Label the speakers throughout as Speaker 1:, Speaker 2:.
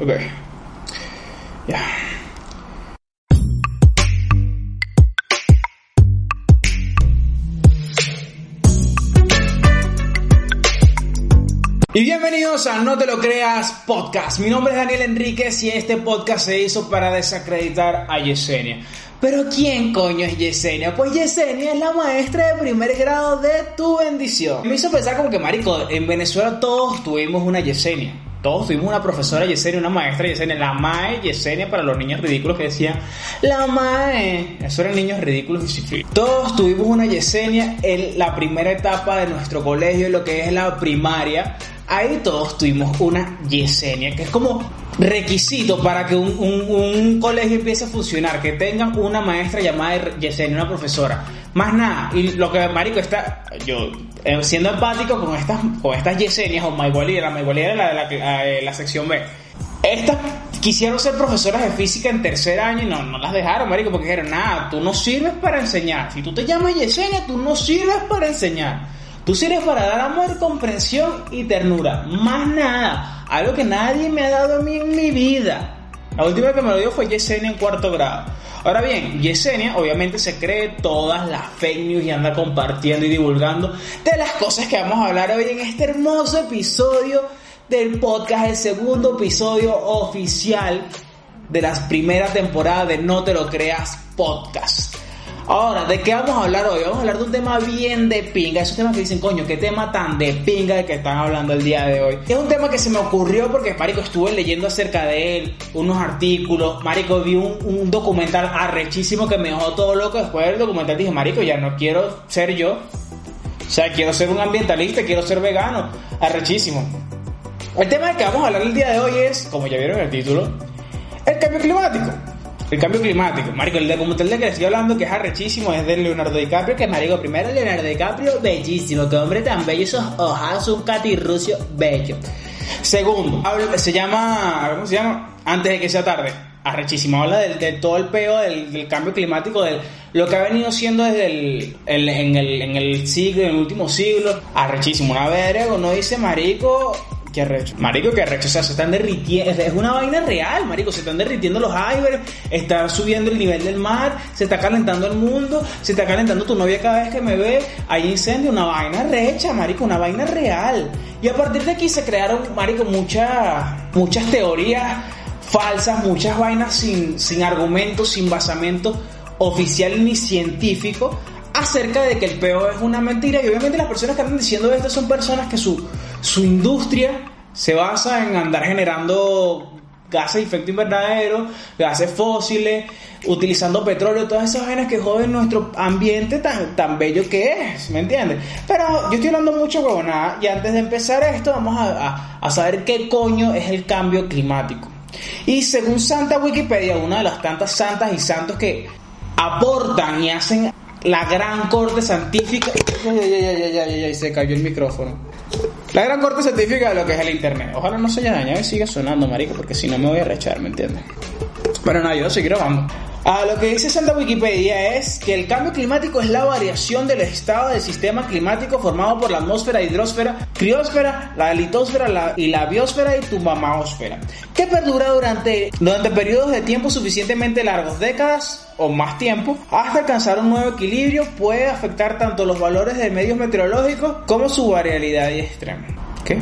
Speaker 1: Ok. Y bienvenidos a No Te Lo Creas Podcast. Mi nombre es Daniel Enríquez y este podcast se hizo para desacreditar a Yesenia. Pero ¿quién coño es Yesenia? Pues Yesenia es la maestra de primer grado de tu bendición. Me hizo pensar como que, marico, en Venezuela todos tuvimos una Yesenia. Todos tuvimos una profesora Yesenia, una maestra Yesenia, la MAE Yesenia para los niños ridículos que decían la MAE. Eso eran niños ridículos y sin Todos tuvimos una Yesenia en la primera etapa de nuestro colegio, lo que es la primaria. Ahí todos tuvimos una Yesenia, que es como requisito para que un, un- colegio empiece a funcionar, que tengan una maestra llamada Yesenia, una profesora. Más nada. Y lo que, marico, está, yo, eh, siendo empático con estas, con estas Yesenias o Maigualera, Maigualera era la de la, eh, la sección B. Estas quisieron ser profesoras de física en tercer año y no, no las dejaron, marico, porque dijeron, nada, tú no sirves para enseñar. Si tú te llamas Yesenia, tú no sirves para enseñar. Tú sirves para dar amor, comprensión y ternura. Más nada. Algo que nadie me ha dado a mí en mi vida. La última que me lo dio fue Yesenia en cuarto grado. Ahora bien, Yesenia obviamente se cree todas las fake news y anda compartiendo y divulgando de las cosas que vamos a hablar hoy en este hermoso episodio del podcast, el segundo episodio oficial de la primera temporada de No Te Lo Creas Podcast. Ahora, ¿de qué vamos a hablar hoy? Vamos a hablar de un tema bien de pinga. Esos temas que dicen, coño, qué tema tan de pinga de que están hablando el día de hoy. Es un tema que se me ocurrió porque, Marico, estuve leyendo acerca de él, unos artículos. Marico, vi un, un documental arrechísimo que me dejó todo loco. Después del documental dije, Marico, ya no quiero ser yo. O sea, quiero ser un ambientalista, quiero ser vegano. Arrechísimo. El tema del que vamos a hablar el día de hoy es, como ya vieron en el título, el cambio climático. El cambio climático. Marico, el documental de que estoy hablando, que es arrechísimo, es de Leonardo DiCaprio, que marico, primero Leonardo DiCaprio, bellísimo, que hombre tan bello, esos ojazos, catirrucio bello. Segundo, se llama, ¿cómo se llama? Antes de que sea tarde. Arrechísimo, habla del- de, todo el peo del, cambio climático, de lo que ha venido siendo desde el, el- en, el, en el siglo, en el último siglo. Arrechísimo, una verga, uno dice, marico, Qué arrecho. Marico, qué arrecho. O sea, se están derritiendo. Es una vaina real, marico. Se están derritiendo los icebergs. Está subiendo el nivel del mar. Se está calentando el mundo. Se está calentando tu novia cada vez que me ve. Hay incendio. Una vaina recha, marico. Una vaina real. Y a partir de aquí se crearon, marico, muchas, muchas teorías falsas. Muchas vainas sin, sin argumentos, sin basamento oficial ni científico acerca de que el peo es una mentira y obviamente las personas que andan diciendo esto son personas que su, su industria se basa en andar generando gases de efecto invernadero, gases fósiles, utilizando petróleo, todas esas vainas que joden nuestro ambiente tan, tan bello que es, ¿me entiendes? Pero yo estoy hablando mucho huevonada y antes de empezar esto vamos a, a- saber qué coño es el cambio climático. Y según Santa Wikipedia, una de las tantas santas y santos que aportan y hacen la gran corte científica. Ay, ay, ay, ay, ay, ay, se cayó el micrófono. La gran corte científica de lo que es el internet. Ojalá no se haya dañado y siga sonando, marico, porque si no me voy a rechar, ¿me entiendes? Bueno, nada, yo seguiré grabando. Ah, lo que dice Santa Wikipedia es que el cambio climático es la variación del estado del sistema climático formado por la atmósfera, hidrosfera, criosfera, la litosfera la- y la biosfera y tu mamaosfera, que perdura durante, durante periodos de tiempo suficientemente largos, décadas o más tiempo, hasta alcanzar un nuevo equilibrio, puede afectar tanto los valores de medios meteorológicos como su variabilidad y extrema. ¿Qué?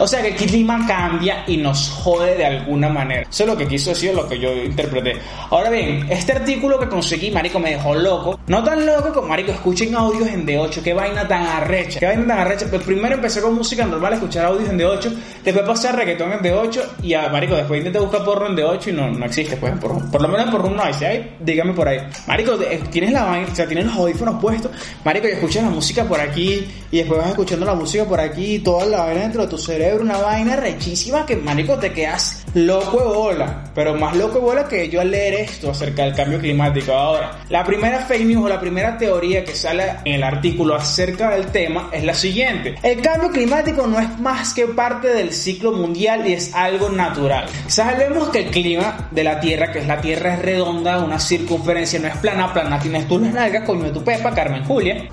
Speaker 1: O sea que el clima cambia y nos jode de alguna manera. Eso es lo que quiso decir, lo que yo interpreté. Ahora bien, este artículo que conseguí, marico, me dejó loco. No tan loco como, marico, escuchen audios en D8. Qué vaina tan arrecha. Qué vaina tan arrecha. Pues primero empecé con música normal, escuchar audios en D8. Después pasé a reggaetón en D8. Y a, marico, después intenté buscar porro en D8 y no, no existe, pues. Por, por lo menos por un no hay. Si hay, dígame por ahí. Marico, tienes la vaina, o sea, tienes los audífonos puestos. Marico, y escuchas la música por aquí. Y después vas escuchando la música por aquí. Y toda la vaina dentro de tu cerebro. Una vaina rechísima que, marico, te quedas loco de bola. Pero más loco de bola que yo al leer esto acerca del cambio climático. Ahora, la primera fake news o la primera teoría que sale en el artículo acerca del tema es la siguiente. El cambio climático no es más que parte del ciclo mundial y es algo natural. Sabemos que el clima de la Tierra, que es la Tierra es redonda, una circunferencia no es plana, plana tienes tú las nalgas, coño de tu pepa, Carmen Julia.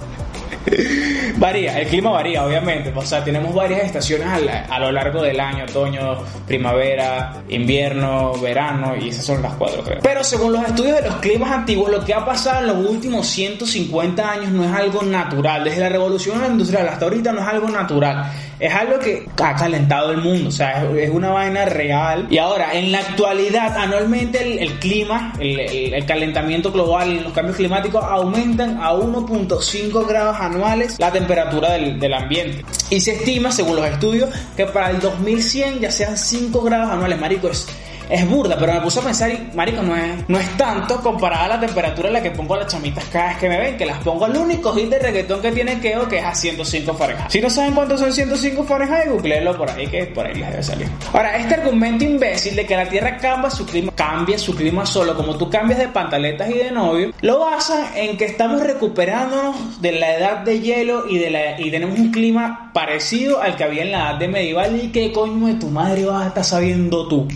Speaker 1: varía, el clima varía, obviamente. O sea, tenemos varias estaciones a, lo largo del año: otoño, primavera, invierno, verano, y esas son las cuatro, creo. Pero según los estudios de los climas antiguos, lo que ha pasado en los últimos 150 años no es algo natural. Desde la revolución industrial hasta ahorita no es algo natural es algo que ha calentado el mundo, o sea, es, una vaina real. Y ahora, en la actualidad, anualmente el, clima, el, calentamiento global, los cambios climáticos aumentan a 1.5 grados anuales la temperatura del, del, ambiente. Y se estima, según los estudios, que para el 2100 ya sean 5 grados anuales, marico, es es burda, pero me puse a pensar y, marico, no es, no es tanto comparada a la temperatura en la que pongo a las chamitas cada vez que me ven, que las pongo al único hit de reggaetón que tiene Keo, que es a 105 Fahrenheit. Si no saben cuántos son 105 Fahrenheit, googleenlo por ahí, que por ahí les debe salir. Ahora, este argumento imbécil de que la Tierra cambia su clima, cambia su clima solo, como tú cambias de pantaletas y de novio, lo basa en que estamos recuperándonos de la edad de hielo y, de la, y tenemos un clima parecido al que había en la edad de medieval y que coño de tu madre vas a estar sabiendo tú.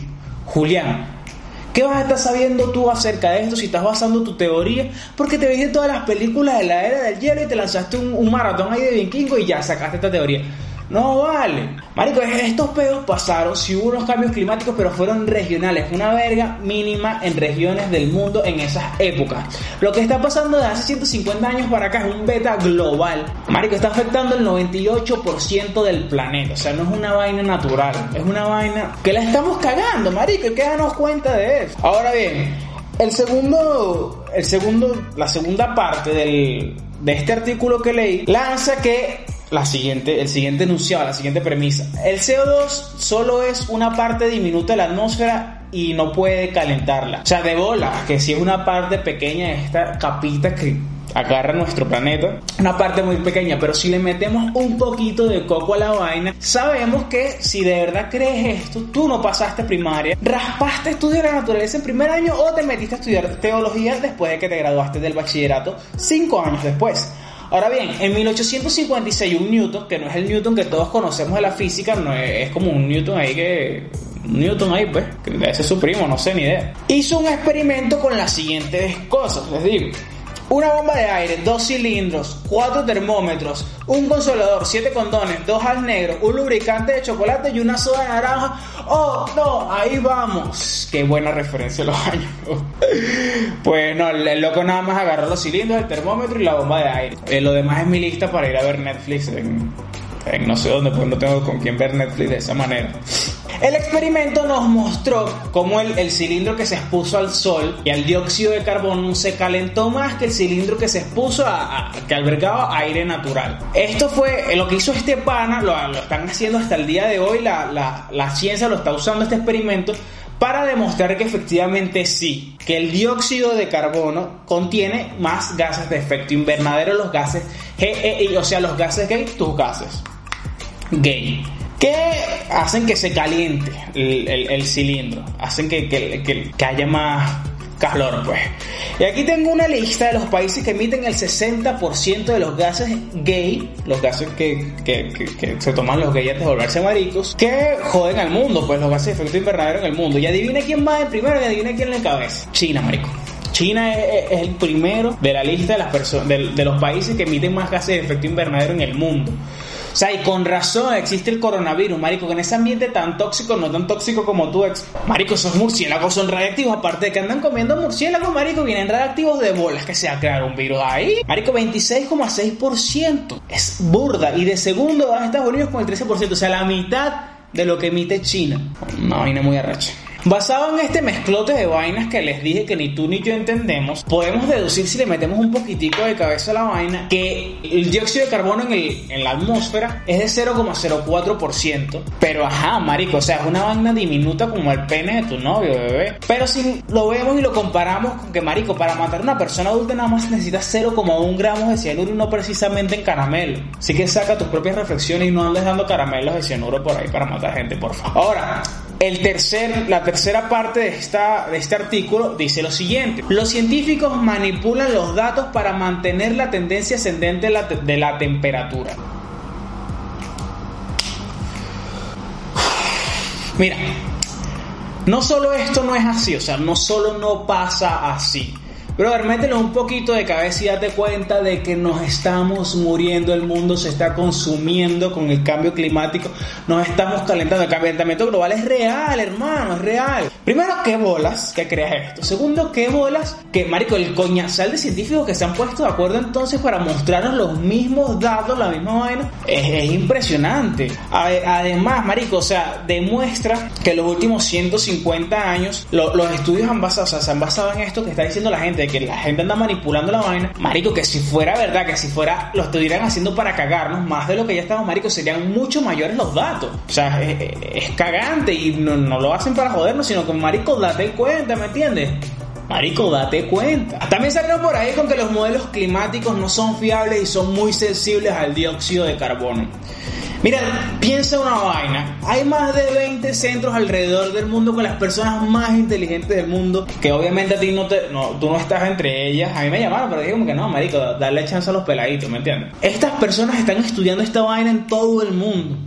Speaker 1: Julián, ¿qué vas a estar sabiendo tú acerca de esto si estás basando tu teoría? Porque te viste todas las películas de la era del hielo y te lanzaste un, maratón ahí de vikingo y ya sacaste esta teoría. No vale. Marico, estos pedos pasaron, si hubo unos cambios climáticos, pero fueron regionales. Una verga mínima en regiones del mundo en esas épocas. Lo que está pasando de hace 150 años para acá es un beta global. Marico, está afectando el 98% del planeta. O sea, no es una vaina natural. Es una vaina que la estamos cagando, marico. Hay que darnos cuenta de eso. Ahora bien, el segundo, el segundo, la segunda parte del, de este artículo que leí lanza que la siguiente, el siguiente enunciado, la siguiente premisa. El CO2 solo es una parte diminuta de la atmósfera y no puede calentarla. O sea, de bola, que si es una parte pequeña de esta capita que agarra nuestro planeta, una parte muy pequeña, pero si le metemos un poquito de coco a la vaina, sabemos que si de verdad crees esto, tú no pasaste primaria, raspaste estudiar la naturaleza en primer año o te metiste a estudiar teología después de que te graduaste del bachillerato cinco años después. Ahora bien, en 1856 un Newton, que no es el Newton que todos conocemos de la física, no es, como un Newton ahí que Newton ahí, pues, que debe ser su primo, no sé ni idea. Hizo un experimento con las siguientes cosas, les digo. Una bomba de aire, dos cilindros, cuatro termómetros, un consolador, siete condones, dos al negro, un lubricante de chocolate y una soda de naranja. ¡Oh, no! Ahí vamos. Qué buena referencia los años. pues no, el loco nada más agarró los cilindros, el termómetro y la bomba de aire. Eh, lo demás es mi lista para ir a ver Netflix en, en no sé dónde, pues no tengo con quién ver Netflix de esa manera. El experimento nos mostró cómo el, cilindro que se expuso al sol y al dióxido de carbono se calentó más que el cilindro que se expuso a, que albergaba aire natural. Esto fue lo que hizo este pana, lo, están haciendo hasta el día de hoy, la, la ciencia lo está usando este experimento para demostrar que efectivamente sí, que el dióxido de carbono contiene más gases de efecto invernadero, los gases GEI, o sea, los gases gay, tus gases gay que hacen que se caliente el, cilindro, hacen que, que, haya más calor, pues. Y aquí tengo una lista de los países que emiten el 60% de los gases gay, los gases que, se toman los gays antes de volverse maricos, que joden al mundo, pues los gases de efecto invernadero en el mundo. Y adivina quién va en primero y adivina quién en la cabeza. China, marico. China es, el primero de la lista de, las personas, de los países que emiten más gases de efecto invernadero en el mundo. O sea, y con razón existe el coronavirus, marico, con ese ambiente tan tóxico, no tan tóxico como tú, ex. Marico, esos murciélagos son radiactivos, aparte de que andan comiendo murciélagos, marico, vienen radiactivos de bolas que se va a crear un virus ahí. Marico, 26,6%. Es burda. Y de segundo van Estados Unidos con el 13%. O sea, la mitad de lo que emite China. Una vaina muy arrecha. Basado en este mezclote de vainas que les dije que ni tú ni yo entendemos, podemos deducir si le metemos un poquitico de cabeza a la vaina que el dióxido de carbono en, el, en la atmósfera es de 0,04%. Pero ajá, marico, o sea, es una vaina diminuta como el pene de tu novio, bebé. Pero si lo vemos y lo comparamos con que, marico, para matar a una persona adulta nada más necesitas 0,1 gramos de cianuro y no precisamente en caramelo. Así que saca tus propias reflexiones y no andes dando caramelos de cianuro por ahí para matar gente, por favor. Ahora, el tercer, la tercera parte de, esta, de este artículo dice lo siguiente. Los científicos manipulan los datos para mantener la tendencia ascendente de la, de la temperatura. Mira, no solo esto no es así, o sea, no solo no pasa así. Pero ver, mételo un poquito de cabeza y date cuenta de que nos estamos muriendo, el mundo se está consumiendo con el cambio climático, nos estamos calentando. El calentamiento global es real, hermano, es real. Primero, ¿qué bolas que creas esto? Segundo, ¿qué bolas que, marico, el coñazal de científicos que se han puesto de acuerdo entonces para mostrarnos los mismos datos, la misma vaina? Es, impresionante. Además, marico, o sea, demuestra que los últimos 150 años los estudios han basado, o sea, se han basado en esto que está diciendo la gente que la gente anda manipulando la vaina, marico, que si fuera verdad, que si fuera, lo estuvieran haciendo para cagarnos, más de lo que ya estamos, marico, serían mucho mayores los datos. O sea, es, cagante y no, no, lo hacen para jodernos, sino que, marico, date cuenta, ¿me entiendes? Marico, date cuenta. También salieron por ahí con que los modelos climáticos no son fiables y son muy sensibles al dióxido de carbono. Mira, piensa una vaina. Hay más de 20 centros alrededor del mundo con las personas más inteligentes del mundo. Que obviamente a ti no te. No, tú no estás entre ellas. A mí me llamaron, pero dije como que no, marico, darle chance a los peladitos, ¿me entiendes? Estas personas están estudiando esta vaina en todo el mundo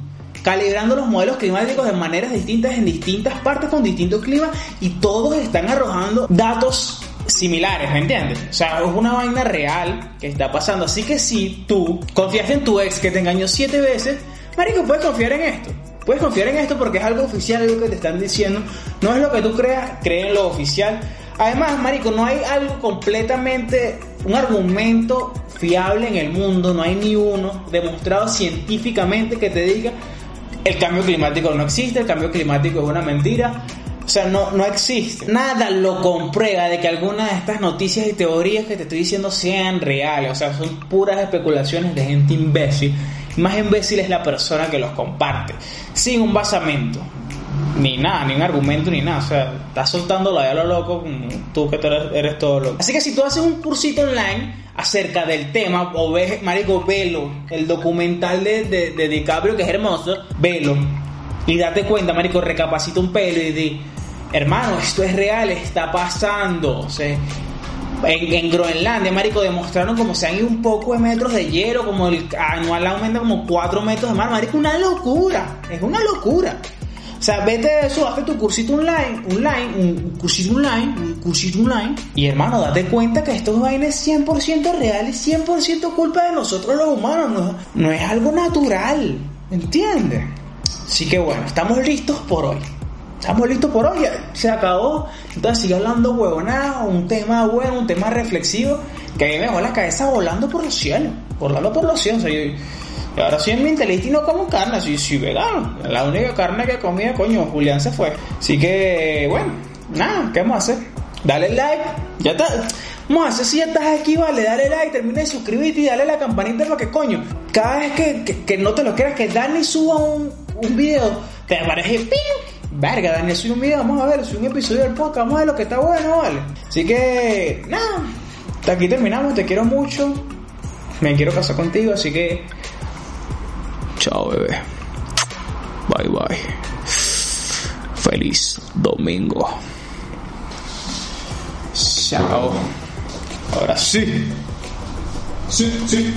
Speaker 1: calibrando los modelos climáticos de maneras distintas en distintas partes con distintos climas y todos están arrojando datos similares, ¿me entiendes? O sea, es una vaina real que está pasando. Así que si tú confiaste en tu ex que te engañó siete veces, Marico, puedes confiar en esto. Puedes confiar en esto porque es algo oficial, algo que te están diciendo. No es lo que tú creas, cree en lo oficial. Además, Marico, no hay algo completamente, un argumento fiable en el mundo, no hay ni uno demostrado científicamente que te diga el cambio climático no existe, el cambio climático es una mentira. O sea, no, no existe. Nada lo comprueba de que alguna de estas noticias y teorías que te estoy diciendo sean reales. O sea, son puras especulaciones de gente imbécil más imbécil es la persona que los comparte, sin un basamento, ni nada, ni un argumento, ni nada. O sea, estás soltándolo ahí a lo loco, tú que eres, todo loco. Así que si tú haces un cursito online acerca del tema, o ves, marico, velo, el documental de, de, DiCaprio, que es hermoso, velo. Y date cuenta, marico, recapacita un pelo y di, hermano, esto es real, está pasando. O sea, en, Groenlandia, marico, demostraron como se han ido un poco de metros de hielo, como el anual aumenta como 4 metros de mar, marico, una locura, es una locura. O sea, vete de eso, hazte tu cursito online, online, un cursito online, un cursito online. Y hermano, date cuenta que esto es 100% real y 100% culpa de nosotros los humanos. No, no es algo natural. ¿Entiendes? Así que bueno, estamos listos por hoy. Estamos listos por hoy, se acabó. Entonces sigue hablando huevonada, un tema bueno, un tema reflexivo, que a mí me dejó la cabeza volando por los cielos, volando por los cielos. y ahora soy mi inteligente y no como carne, soy, soy vegano. La única carne que comía, coño, Julián se fue. Así que, bueno, nada, ¿qué vamos a hacer? Dale like, ya está. Vamos a hacer si ya estás aquí, vale, dale like, termina de suscribirte y dale la campanita para que coño, cada vez que, que, no te lo creas, que Dani suba un, un video, te aparece ping verga, Daniel, soy un video, vamos a ver, soy un episodio del podcast, vamos a ver lo que está bueno, vale. Así que, nada, hasta aquí terminamos, te quiero mucho, me quiero casar contigo, así que, chao, bebé. Bye, bye. Feliz domingo. Chao. Ahora sí. Sí, sí.